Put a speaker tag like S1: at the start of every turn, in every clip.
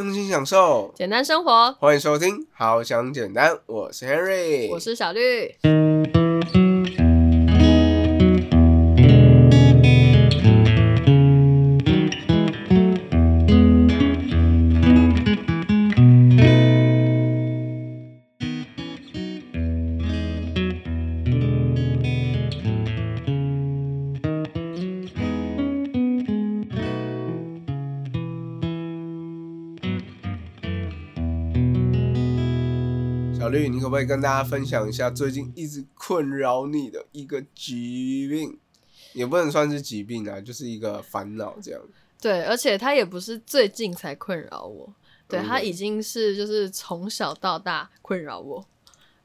S1: 用心享受，
S2: 简单生活。
S1: 欢迎收听《好想简单》，我是 Henry，
S2: 我是小绿。
S1: 绿，你可以跟大家分享一下最近一直困扰你的一个疾病？也不能算是疾病啊，就是一个烦恼这样。
S2: 对，而且它也不是最近才困扰我，对，
S1: 嗯
S2: 它已经是就是从小到大困扰我。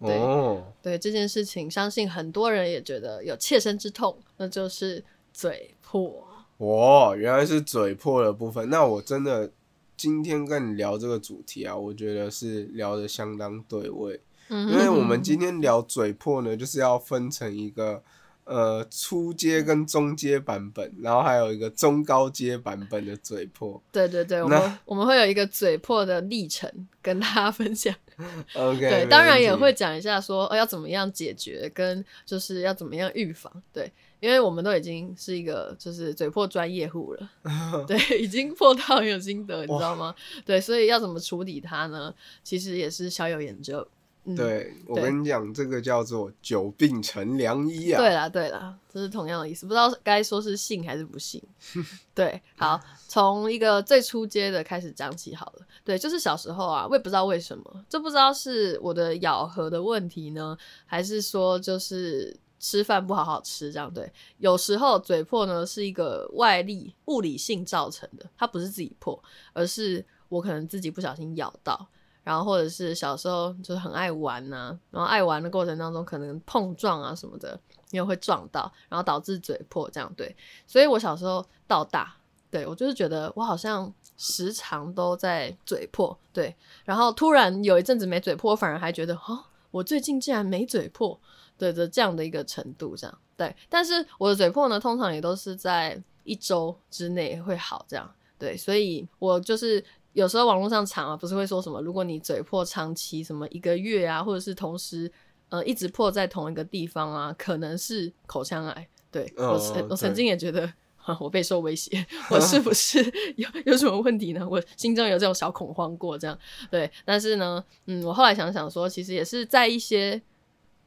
S2: 对
S1: 哦，
S2: 对这件事情，相信很多人也觉得有切身之痛，那就是嘴破。
S1: 哦，原来是嘴破的部分。那我真的今天跟你聊这个主题啊，我觉得是聊的相当对味。
S2: 嗯
S1: 因为我们今天聊嘴破呢，就是要分成一个呃初阶跟中阶版本，然后还有一个中高阶版本的嘴破。
S2: 对对对，我
S1: 那
S2: 们我们会有一个嘴破的历程跟大家分享。
S1: OK，
S2: 对，当然也会讲一下说，呃，要怎么样解决，跟就是要怎么样预防。对，因为我们都已经是一个就是嘴破专业户了，对，已经破到很有心得，你知道吗？对，所以要怎么处理它呢？其实也是小有研究。嗯，
S1: 对我跟你讲，这个叫做久病成良医啊。
S2: 对啦，对啦，这是同样的意思，不知道该说是信还是不信。对，好，从一个最初阶的开始讲起好了。对，就是小时候啊，我也不知道为什么，就不知道是我的咬合的问题呢，还是说就是吃饭不好好吃这样。对，有时候嘴破呢是一个外力物理性造成的，它不是自己破，而是我可能自己不小心咬到。然后或者是小时候就是很爱玩呐、然后爱玩的过程当中可能碰撞啊什么的，因为会撞到，然后导致嘴破这样对。所以我小时候到大，对我就是觉得我好像时常都在嘴破，对。然后突然有一阵子没嘴破，我反而还觉得哦，我最近竟然没嘴破，对的这样的一个程度这样对。但是我的嘴破呢，通常也都是在一周之内会好这样对，所以我就是。有时候网络上查啊，不是会说什么，如果你嘴破长期什么一个月啊，或者是同时呃一直破在同一个地方啊，可能是口腔癌。对、
S1: 哦
S2: 我曾我曾经也觉得。啊我备受威胁，我是不是 有有什么问题呢？我心中有这种小恐慌过，这样对。但是呢，嗯，我后来想想说，其实也是在一些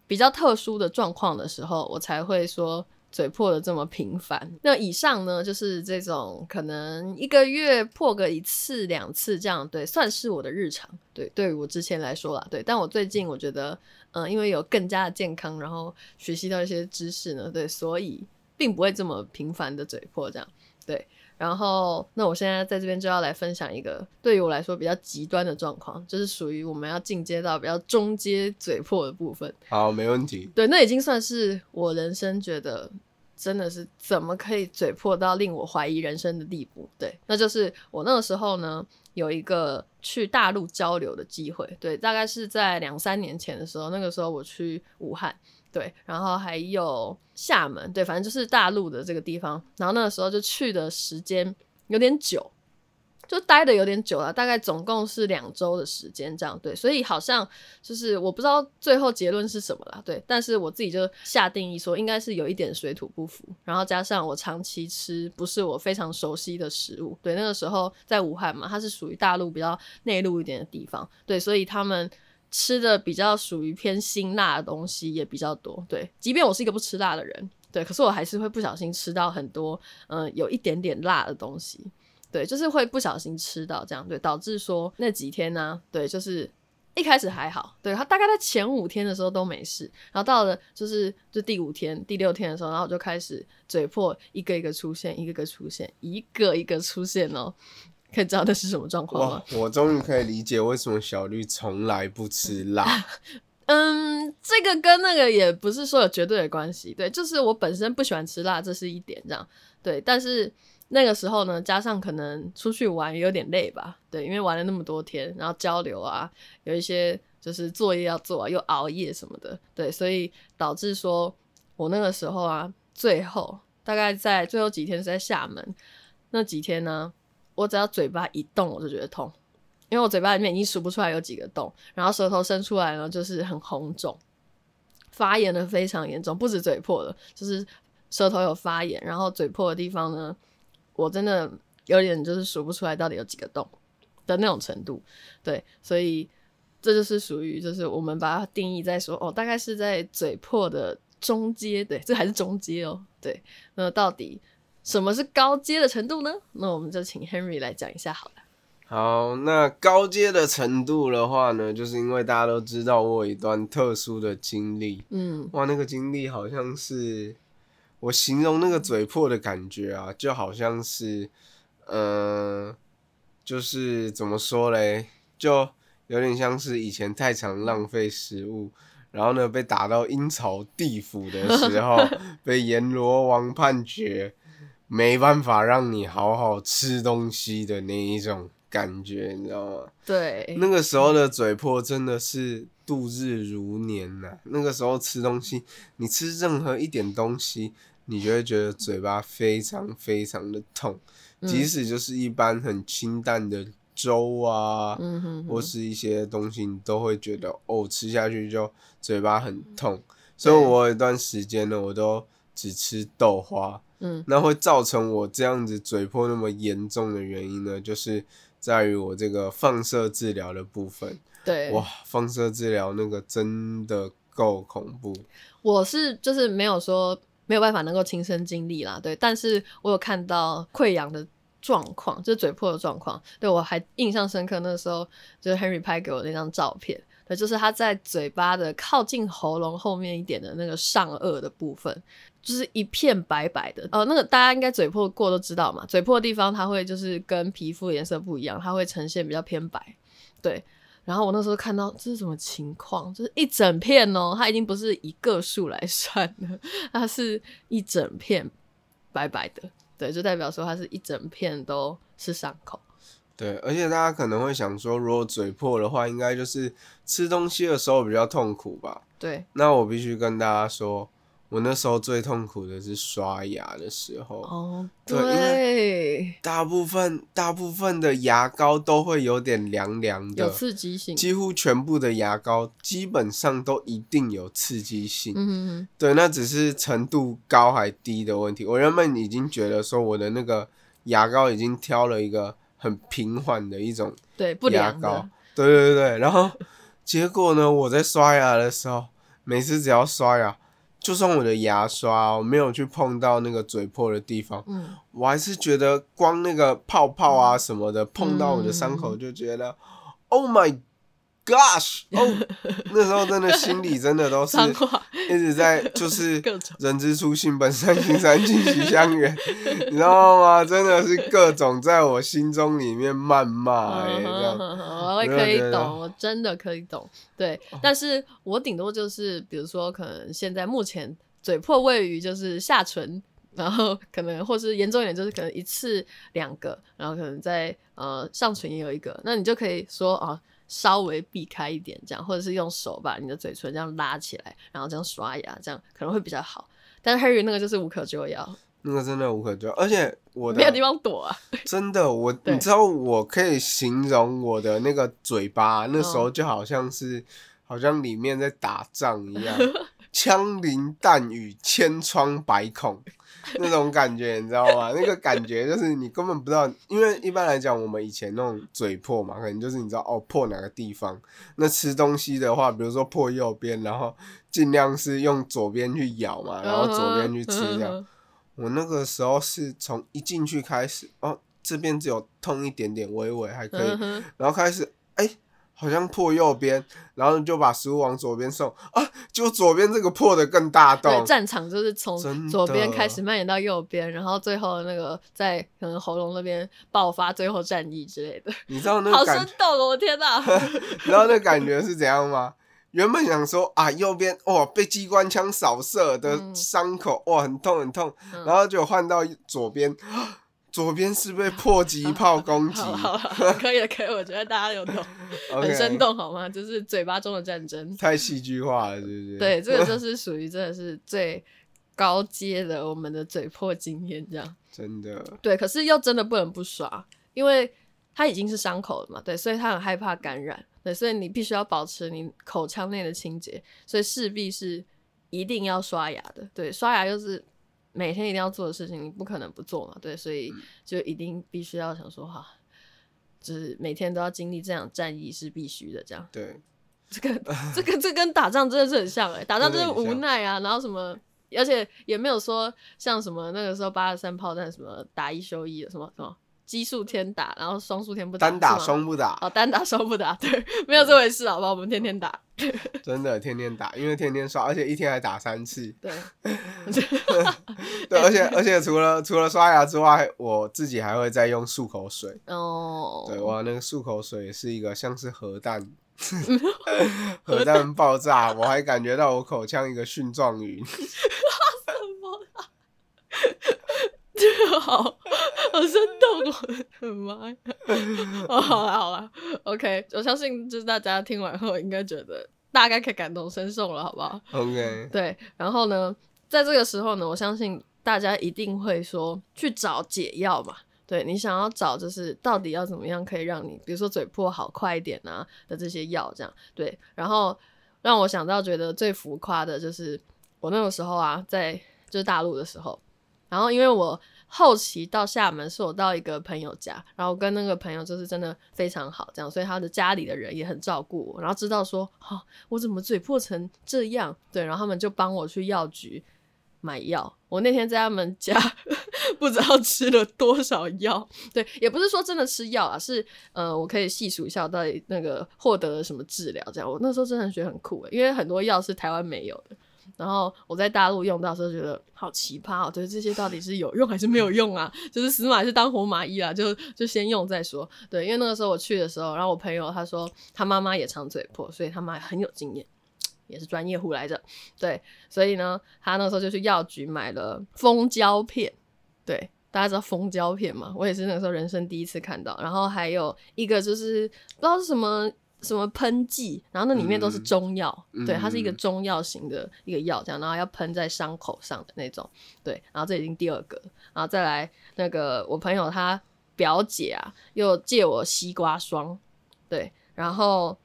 S2: 比较特殊的状况的时候，我才会说嘴破的这么频繁。那以上呢，就是这种可能一个月破个一次两次这样，对，算是我的日常。对，对于我之前来说啦，对，但我最近我觉得，嗯、因为有更加的健康，然后学习到一些知识呢，对，所以并不会这么频繁的嘴破这样。对，然后那我现在在这边就要来分享一个对于我来说比较极端的状况，就是属于我们要进阶到比较中阶嘴破的部分。
S1: 好，没问题。
S2: 对，那已经算是我人生觉得真的是怎么可以嘴破到令我怀疑人生的地步。对，那就是我那个时候呢，有一个去大陆交流的机会。对，大概是在两三年前的时候，那个时候我去武汉。对，然后还有厦门，对，反正就是大陆的这个地方。然后那个时候就去的时间有点久，就待的有点久了，大概总共是两周的时间这样。对，所以好像就是我不知道最后结论是什么啦，对，但是我自己就下定义说，应该是有一点水土不服，然后加上我长期吃不是我非常熟悉的食物，对，那个时候在武汉嘛，它是属于大陆比较内陆一点的地方，对，所以他们。吃的比较属于偏辛辣的东西也比较多，对，即便我是一个不吃辣的人，对，可是我还是会不小心吃到很多，嗯、有一点点辣的东西，对，就是会不小心吃到这样，对，导致说那几天呢、对，就是一开始还好，对他大概在前五天的时候都没事，然后到了就是就第五天、第六天的时候，然后我就开始嘴破一个一个出现，一个一个出现，一个一个出现哦，可以知道那是什么状况吗？，
S1: 我终于可以理解为什么小绿从来不吃辣。
S2: 嗯，这个跟那个也不是说有绝对的关系，对，就是我本身不喜欢吃辣，这是一点这样，对，但是那个时候呢，加上可能出去玩有点累吧，对，因为玩了那么多天，然后交流啊，有一些就是作业要做啊，又熬夜什么的，对，所以导致说我那个时候啊，最后大概在最后几天是在厦门那几天呢，我只要嘴巴一动我就觉得痛，因为我嘴巴里面已经数不出来有几个洞，然后舌头伸出来呢，就是很红肿，发炎的非常严重，不止嘴破了，就是舌头有发炎，然后嘴破的地方呢，我真的有点就是数不出来到底有几个洞的那种程度，对，所以这就是属于就是我们把它定义在说哦，大概是在嘴破的中阶，对，这还是中阶哦，对，那到底什么是高阶的程度呢？那我们就请 Henry 来讲一下好了。
S1: 好，那高阶的程度的话呢，就是因为大家都知道我有一段特殊的经历，
S2: 嗯
S1: 哇，那个经历好像是我形容那个嘴破的感觉啊，就好像是，呃，就是怎么说嘞，就有点像是以前太常浪费食物，然后呢被打到阴曹地府的 时候，被阎罗王判决没办法让你好好吃东西的那一种感觉，你知道吗？
S2: 对，
S1: 那个时候的嘴破真的是度日如年呐、那个时候吃东西，你吃任何一点东西，你就会觉得嘴巴非常非常的痛，
S2: 嗯
S1: 即使就是一般很清淡的粥啊，
S2: 嗯哼哼
S1: 或是一些东西，你都会觉得哦，吃下去就嘴巴很痛。所以我有一段时间呢，我都只吃豆花。
S2: 嗯
S1: 那会造成我这样子嘴破那么严重的原因呢，就是在于我这个放射治疗的部分。
S2: 对，
S1: 哇，放射治疗那个真的够恐怖。
S2: 我是就是没有说没有办法能够亲身经历啦，对，但是我有看到溃疡的状况，就是嘴破的状况，对我还印象深刻。那时候就是 Henry 拍给我那张照片，对，就是他在嘴巴的靠近喉咙后面一点的那个上颚的部分，就是一片白白的。呃，那个大家应该嘴破过都知道嘛，嘴破的地方它会就是跟皮肤颜色不一样，它会呈现比较偏白，对。然后我那时候看到这是什么情况，就是一整片哦，它已经不是一个数来算了，它是一整片白白的，对，就代表说它是一整片都是伤口。
S1: 对，而且大家可能会想说，如果嘴破的话，应该就是吃东西的时候比较痛苦吧？
S2: 对，
S1: 那我必须跟大家说，我那时候最痛苦的是刷牙的时候。
S2: 哦，
S1: 对大部分大部分的牙膏都会有点凉凉的
S2: 有
S1: 的，
S2: 刺激性。
S1: 几乎全部的牙膏基本上都一定有刺激性。
S2: 嗯哼哼，
S1: 对，那只是程度高还低的问题。我原本已经觉得说我的那个牙膏已经挑了一个很平缓的一种
S2: 对，不
S1: 牙膏，，对对对对。然后结果呢，我在刷牙的时候，每次只要刷牙，就算我的牙刷我没有去碰到那个嘴破的地方，
S2: 嗯，
S1: 我还是觉得光那个泡泡啊什么的碰到我的伤口，就觉得、Oh my gosh！哦，那时候真的心里真的都是一直在就是 人之初性本善，性善尽习相远，你知道吗？真的是各种在我心中里面谩骂哎、
S2: 嗯
S1: 这样。
S2: 哼哼哼我会可以懂，我真的可以懂。对，但是我顶多就是，比如说，可能现在目前嘴破位于就是下唇，然后可能或是严重一点，就是可能一次两个，然后可能在呃上唇也有一个，那你就可以说啊。稍微避开一点，这样，或者是用手把你的嘴唇这样拉起来，然后这样刷牙，这样可能会比较好。但是 Harry 那个就是无可救药，
S1: 那个真的无可救药，而且我的
S2: 没有地方躲啊。
S1: 真的，我你知道，我可以形容我的那个嘴巴，那时候
S2: 嗯
S1: 就好像是，好像里面在打仗一样，枪林弹雨，千疮百孔那种感觉，你知道吗？那个感觉就是你根本不知道，因为一般来讲，我们以前那种嘴破嘛，可能就是你知道哦破哪个地方。那吃东西的话，比如说破右边，然后尽量是用左边去咬嘛，然后左边去吃这样。
S2: 嗯
S1: 我那个时候是从一进去开始，哦，这边只有痛一点点，微微还可以，然后开始，哎、好像破右边，然后就把食物往左边送，啊，就左边这个破的更大洞。
S2: 对，
S1: 洞，
S2: 战场就是从左边
S1: 的
S2: 开始蔓延到右边，然后最后那个在可能喉咙那边爆发最后战役之类的，
S1: 你知道那
S2: 好
S1: 个感，
S2: 生动哦！我天哪，
S1: 你知道那感觉是怎样吗？原本想说啊，右边哦被机关枪扫射的
S2: 嗯。
S1: 伤口、哇很痛很痛，
S2: 嗯。
S1: 然后就换到左边，左边是被迫击炮攻击
S2: 可以了，可以，我觉得大家有懂，很生动好吗？就是嘴巴中的战争。
S1: 太戏剧化了，是不是？
S2: 对，这个就 是属于真的是最高阶的我们的嘴破经验这样。
S1: 真的，
S2: 对，可是又真的不能不刷，因为它已经是伤口了嘛，对，所以它很害怕感染，对，所以你必须要保持你口腔内的清洁，所以势必是一定要刷牙的，对，刷牙就是每天一定要做的事情，你不可能不做嘛，对，所以就一定必须要想说哈，就是每天都要经历这场战役是必须的，这样，
S1: 对，
S2: 这个 这个这跟打仗真的是很像哎、打仗真是无奈啊，然后什么。而且也没有说像什么那个时候八十三炮弹什么打一休一的什么什么奇数天打，然后双数天不打，
S1: 单打双不打，
S2: 哦单打双不打，对，没有这回事好吧？我们天天打，
S1: 真的天天打，因为天天刷，而且一天还打三次。
S2: 对，
S1: 对，而且而且除了除了刷牙之外，我自己还会再用漱口水。
S2: 哦，
S1: 对，哇，那个漱口水是一个像是核弹，核弹爆炸，我还感觉到我口腔一个蕈状云。
S2: 好好生动哦，我的妈呀！哦，好了好了，OK，我相信就是大家听完后应该觉得大概可以感同身受了，好不好
S1: ？OK，
S2: 对，然后呢，在这个时候呢，我相信大家一定会说去找解药嘛。对你想要找就是到底要怎么样可以让你，比如说嘴破好快一点啊的这些药，这样对。然后让我想到觉得最浮夸的就是我那个时候啊，在就是大陆的时候，然后因为我后期到厦门是我到一个朋友家，然后跟那个朋友就是真的非常好，这样，所以他的家里的人也很照顾我，然后知道说，哈、我怎么嘴破成这样，对，然后他们就帮我去药局买药。我那天在他们家 不知道吃了多少药，对，也不是说真的吃药啊，是呃，我可以细数一下我到底那个获得了什么治疗，这样。我那时候真的觉得很酷欸，因为很多药是台湾没有的。然后我在大陆用到时候，觉得好奇葩哦！对，这些到底是有用还是没有用啊？就是死马是当活马医啊？就就先用再说。对，因为那个时候我去的时候，然后我朋友他说他妈妈也长嘴破，所以他妈很有经验，也是专业户来着。对，所以呢，他那时候就去药局买了蜂胶片。对，大家知道蜂胶片吗？我也是那个时候人生第一次看到。然后还有一个就是不知道是什么。什么喷剂，然后那里面都是中药，
S1: 嗯。
S2: 对，它是一个中药型的一个药，这样，然后要喷在伤口上的那种，对，然后这已经第二个，然后再来那个我朋友他表姐啊，又借我西瓜霜，对，然后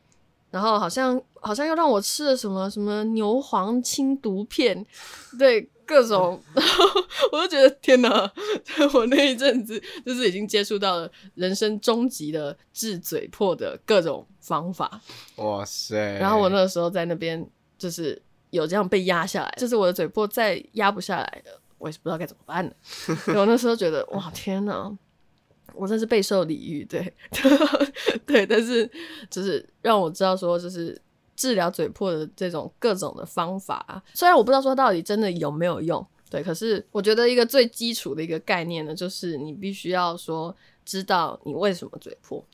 S2: 然后好像好像又让我吃了什么什么牛黄清毒片，对，各种，然 后我就觉得天哪，我那一阵子就是已经接触到了人生终极的治嘴破的各种方法，
S1: 哇塞！
S2: 然后我那个时候在那边就是有这样被压下来，就是我的嘴破再压不下来了，我也是不知道该怎么办了。我那时候觉得哇天哪，我真是备受礼遇，对对，但是就是让我知道说就是。治疗嘴破的这种各种的方法啊，虽然我不知道说到底真的有没有用，对，可是我觉得一个最基础的一个概念呢，就是你必须要说知道你为什么嘴破。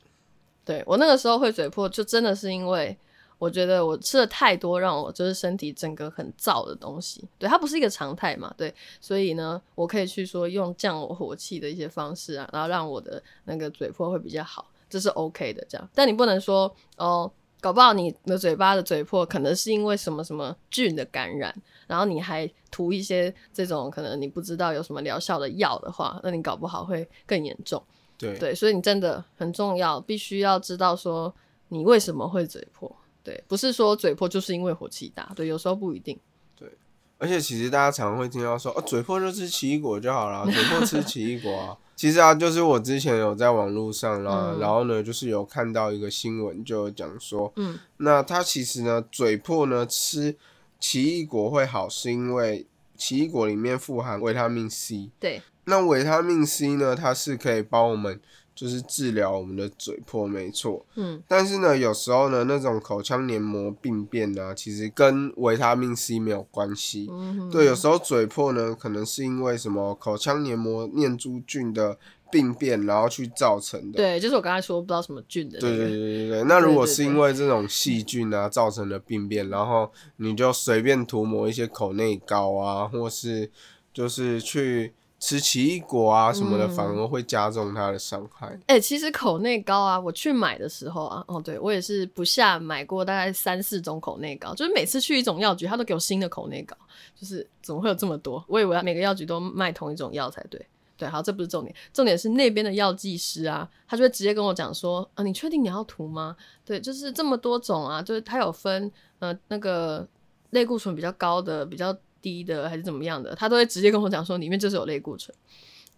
S2: 对我那个时候会嘴破，就真的是因为我觉得我吃了太多让我就是身体整个很燥的东西，对，它不是一个常态嘛，对，所以呢，我可以去说用降我火气的一些方式啊，然后让我的那个嘴破会比较好，这是 OK 的，这样，但你不能说哦。搞不好你的嘴巴的嘴破可能是因为什么什么菌的感染，然后你还涂一些这种可能你不知道有什么疗效的药的话，那你搞不好会更严重。
S1: 对
S2: 对，所以你真的很重要，必须要知道说你为什么会嘴破。对，不是说嘴破就是因为火气大，对，有时候不一定。
S1: 对而且其实大家常常会听到说，哦，嘴破就吃奇异果就好了，嘴破吃奇异果啊。其实啊，就是我之前有在网络上啦，
S2: 嗯。
S1: 然后呢，就是有看到一个新闻，就有讲说，
S2: 嗯，
S1: 那它其实呢，嘴破呢吃奇异果会好，是因为奇异果里面富含维他命 C。
S2: 对，
S1: 那维他命 C 呢，它是可以帮我们就是治疗我们的嘴破，没错。
S2: 嗯，
S1: 但是呢，有时候呢，那种口腔黏膜病变呢、其实跟维他命 C 没有关系。
S2: 嗯
S1: 对，有时候嘴破呢，可能是因为什么口腔黏膜念珠菌的病变，然后去造成的。
S2: 对，就是我刚才说不知道什么菌的那
S1: 对对。对对对，那如果是因为这种细菌啊造成的病变，然后你就随便涂抹一些口内膏啊，或是就是去吃奇异果啊什么的，
S2: 嗯
S1: 反而会加重它的伤害。
S2: 哎、其实口内膏啊，我去买的时候啊，哦，对我也是不下买过大概三四种口内膏，就是每次去一种药局，他都给我新的口内膏，就是怎么会有这么多？我以为每个药局都卖同一种药才对。对，好，这不是重点，重点是那边的药剂师啊，他就会直接跟我讲说，啊，你确定你要涂吗？对，就是这么多种啊，就是它有分呃那个类固醇比较高的、比较低的，还是怎么样的，他都会直接跟我讲说里面就是有类固醇。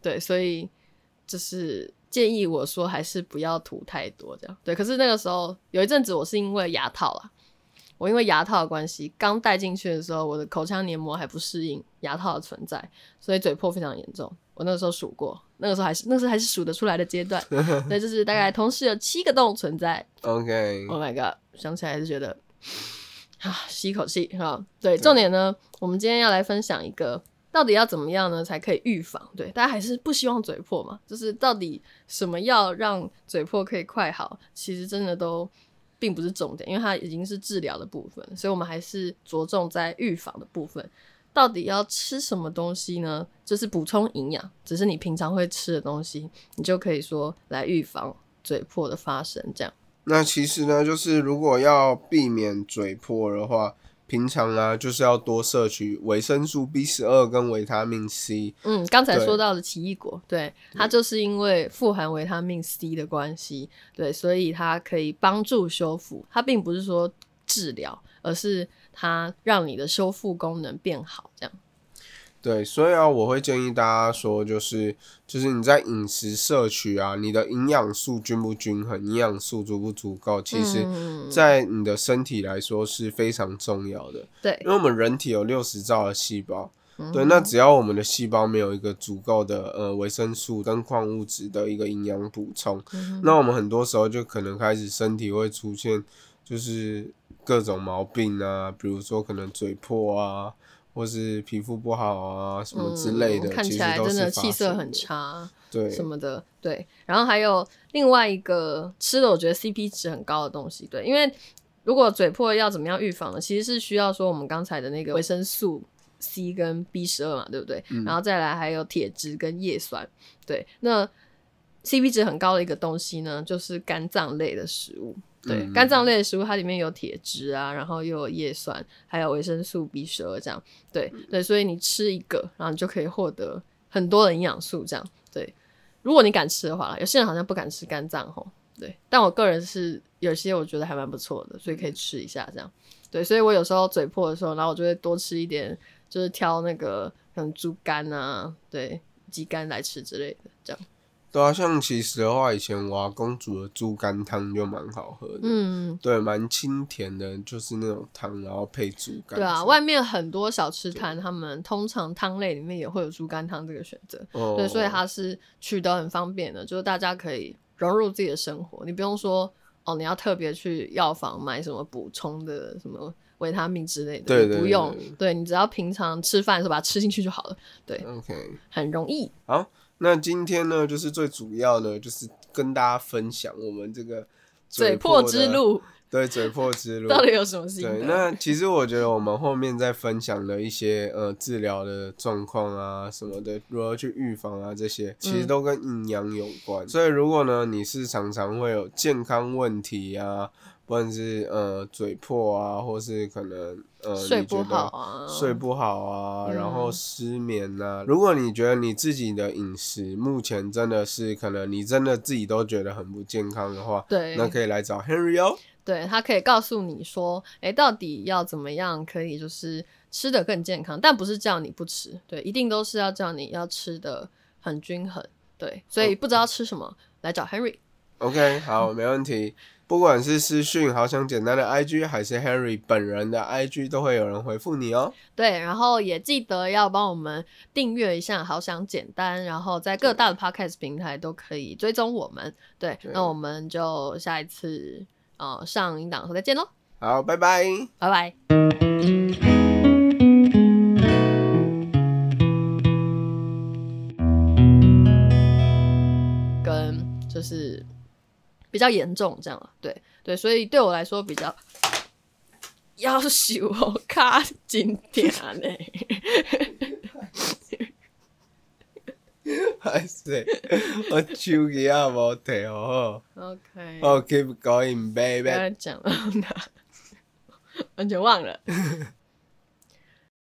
S2: 对，所以就是建议我说还是不要涂太多这样。对，可是那个时候有一阵子我是因为牙套啦。我因为牙套的关系，刚戴进去的时候，我的口腔黏膜还不适应牙套的存在，所以嘴破非常严重。我那个时候数过，那个时候还是那时候还是数得出来的阶段，所以就是大概同时有七个洞存在。OK，Oh my god，想起来还是觉得啊，吸一口气哈。对，重点呢，我们今天要来分享一个，到底要怎么样呢才可以预防？对，大家还是不希望嘴破嘛，就是到底什么药让嘴破可以快好？其实真的都并不是重点，因为它已经是治疗的部分，所以我们还是着重在预防的部分。到底要吃什么东西呢？就是补充营养，只是你平常会吃的东西，你就可以说来预防嘴破的发生，这样。
S1: 那其实呢，就是如果要避免嘴破的话，平常啊就是要多摄取维生素 B 十二跟维他命 C。
S2: 嗯，刚才
S1: 对
S2: 说到的奇异果，对它就是因为富含维他命 C 的关系，对，所以它可以帮助修复。它并不是说治疗，而是它让你的修复功能变好，这样。
S1: 对，所以啊，我会建议大家说，就是就是你在饮食摄取啊，你的营养素均不均衡，营养素足不足够，其实
S2: 嗯
S1: 在你的身体来说是非常重要的。
S2: 对
S1: 因为我们人体有六十兆的细胞，
S2: 嗯
S1: 对，那只要我们的细胞没有一个足够的呃维生素跟矿物质的一个营养补充，
S2: 嗯
S1: 那我们很多时候就可能开始身体会出现就是各种毛病啊，比如说可能嘴破啊，或是皮肤不好啊什么之类的，
S2: 嗯看起来真的气色很差
S1: 对，
S2: 什么的，对。然后还有另外一个吃的，我觉得 CP 值很高的东西，对，因为如果嘴破要怎么样预防呢？其实是需要说我们刚才的那个维生素 C 跟 B 十二嘛，对不对？
S1: 嗯
S2: 然后再来还有铁质跟叶酸，对。那 CP 值很高的一个东西呢，就是肝脏类的食物。对，
S1: 嗯
S2: 肝脏类的食物它里面有铁质啊，然后又有叶酸，还有维生素 B 十二这样。对对，所以你吃一个，然后你就可以获得很多的营养素这样。对，如果你敢吃的话，有些人好像不敢吃肝脏吼。对，但我个人是有些我觉得还蛮不错的，所以可以吃一下这样。对，所以我有时候嘴破的时候，然后我就会多吃一点，就是挑那个可能猪肝啊，对，鸡肝来吃之类的，这样。
S1: 对啊，像其实的话，以前我阿公煮的猪肝汤就蛮好喝的，
S2: 嗯，
S1: 对，蛮清甜的，就是那种汤，然后配猪肝。
S2: 对啊，外面很多小吃摊，他们通常汤类里面也会有猪肝汤这个选择。
S1: 哦，
S2: 对，所以它是取得很方便的，就是大家可以融入自己的生活，你不用说哦，你要特别去药房买什么补充的什么维他命之类的，
S1: 对对对
S2: 你不用
S1: 对，
S2: 对你只要平常吃饭的时候把它吃进去就好了，对
S1: ，OK。
S2: 很容易。
S1: 好，那今天呢，就是最主要呢，就是跟大家分享我们这个
S2: 嘴
S1: 破
S2: 之，路
S1: 对，嘴破之路。
S2: 到底有什么事
S1: 情
S2: 对，
S1: 那其实我觉得我们后面在分享的一些呃治疗的状况啊什么的，如何去预防啊这些，其实
S2: 嗯
S1: 都跟营养有关。所以如果呢你是常常会有健康问题啊，不管是呃嘴破啊，或是可能呃
S2: 睡不好啊，
S1: 睡不好啊，然后
S2: 嗯
S1: 失眠呐、如果你觉得你自己的饮食目前真的是可能你真的自己都觉得很不健康的话，
S2: 对，
S1: 那可以来找 Henry 哦。
S2: 对，他可以告诉你说，哎，到底要怎么样可以就是吃的更健康，但不是叫你不吃，对，一定都是要叫你要吃的很均衡，对，所以不知道吃什么，来找 Henry。
S1: OK，好，没问题。不管是私讯好想简单的 IG，还是 Henry 本人的 IG，都会有人回复你哦。
S2: 对，然后也记得要帮我们订阅一下，好想简单，然后在各大的 podcast 平台都可以追踪我们。对，
S1: 对
S2: 那我们就下一次呃上音档的时候再见喽，
S1: 好，拜拜。
S2: 拜拜。跟就是比较严重这样啊，对对，所以对我来说比较要求我卡紧点呢。
S1: 还是我手机也无提好好。
S2: OK，
S1: 哦，keep going, baby.
S2: 再讲了，完全忘了。